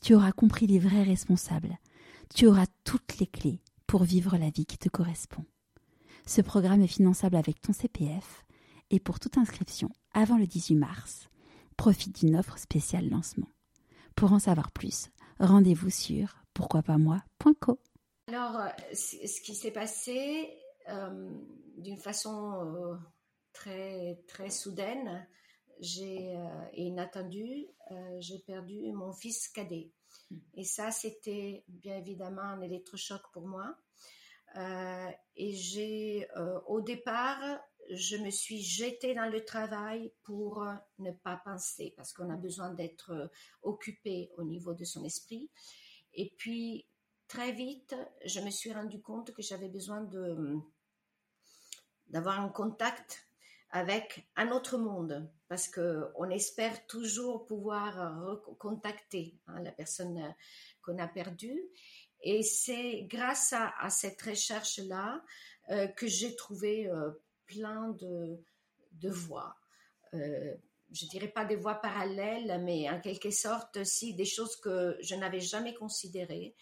tu auras compris les vrais responsables, tu auras toutes les clés pour vivre la vie qui te correspond. Ce programme est finançable avec ton CPF et pour toute inscription avant le 18 mars, profite d'une offre spéciale lancement. Pour en savoir plus, rendez-vous sur pourquoipasmoi.co. Alors, euh, ce qui s'est passé euh, d'une façon euh, très, très soudaine j'ai, et inattendue, j'ai perdu mon fils cadet. Hmm. Et ça, c'était bien évidemment un électrochoc pour moi. et j'ai, au départ, je me suis jetée dans le travail pour ne pas penser, parce qu'on a besoin d'être occupé au niveau de son esprit. Et puis, très vite, je me suis rendu compte que j'avais besoin de d'avoir un contact avec un autre monde, parce que on espère toujours pouvoir recontacter hein, la personne qu'on a perdue. Et c'est grâce à, cette recherche-là euh, que j'ai trouvé euh, plein de, voies. Euh, je dirais pas des voies parallèles, mais en quelque sorte, aussi des choses que je n'avais jamais considérées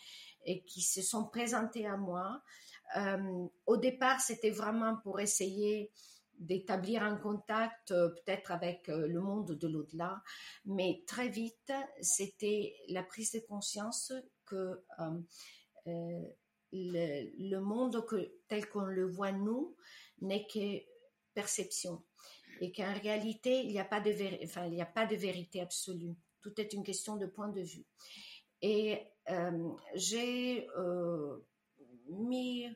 et qui se sont présentées à moi. Euh, au départ, c'était vraiment pour essayer d'établir un contact euh, peut-être avec euh, le monde de l'au-delà, mais très vite, c'était la prise de conscience que le, monde tel qu'on le voit nous n'est que perception et qu'en réalité, il n'y a, pas de vérité absolue. Tout est une question de point de vue. Et euh, j'ai euh, mis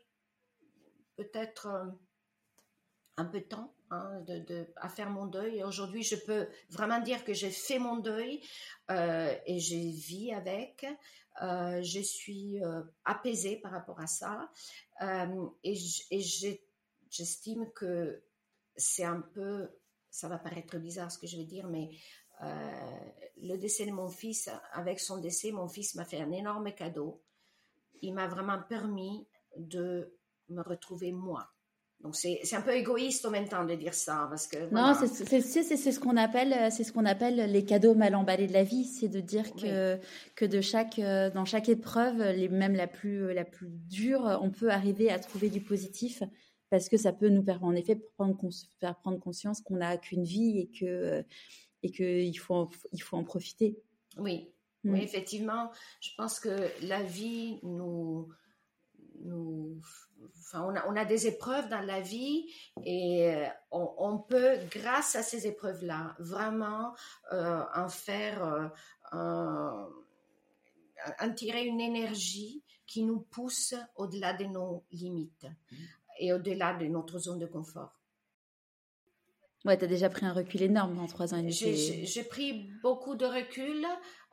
peut-être euh, un peu de temps hein, de, à faire mon deuil. Et aujourd'hui, je peux vraiment dire que j'ai fait mon deuil et je vis avec. je suis apaisée par rapport à ça. et j'estime que c'est un peu, ça va paraître bizarre ce que je vais dire, mais euh, le décès de mon fils, avec son décès, mon fils m'a fait un énorme cadeau. Il m'a vraiment permis de me retrouver moi. Donc c'est un peu égoïste en même temps de dire ça parce que non c'est c'est ce qu'on appelle c'est ce qu'on appelle les cadeaux mal emballés de la vie c'est de dire que que de chaque dans chaque épreuve les même la plus la plus dure on peut arriver à trouver du positif parce que ça peut nous permettre en effet prendre, faire prendre conscience qu'on n'a qu'une vie et que et qu'il faut, il faut en profiter. Oui, oui, mm. effectivement. Je pense que la vie nous, nous enfin, on a, on a, des épreuves dans la vie et euh, on, on peut, grâce à ces épreuves-là, vraiment euh, en faire, euh, un, en tirer une énergie qui nous pousse au-delà de nos limites. Mm et au-delà de notre zone de confort. Ouais, tu as déjà pris un recul énorme en trois ans et demi. J'ai pris beaucoup de recul.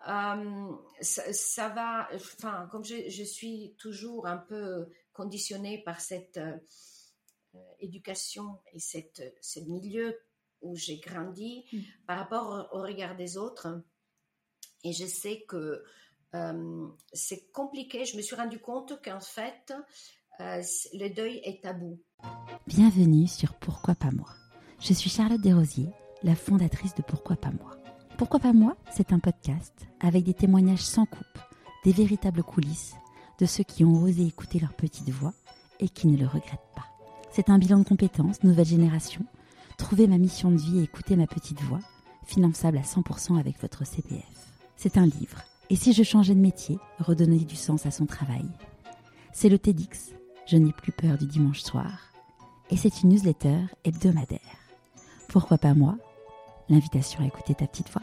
Euh, ça, va, enfin, comme je, suis toujours un peu conditionnée par cette euh, éducation et cette, ce milieu où j'ai grandi mm. par rapport au regard des autres. Et je sais que euh, c'est compliqué. Je me suis rendu compte qu'en fait, euh, le deuil est tabou. Bienvenue sur Pourquoi pas moi. Je suis Charlotte Desrosiers, la fondatrice de Pourquoi pas moi. Pourquoi pas moi C'est un podcast avec des témoignages sans coupe, des véritables coulisses de ceux qui ont osé écouter leur petite voix et qui ne le regrettent pas. C'est un bilan de compétences, nouvelle génération. Trouver ma mission de vie et écouter ma petite voix, finançable à 100% avec votre CPF. C'est un livre. Et si je changeais de métier, redonner du sens à son travail? C'est le TEDx, je n'ai plus peur du dimanche soir. Et c'est une newsletter hebdomadaire. Pourquoi pas moi? L'invitation à écouter ta petite voix.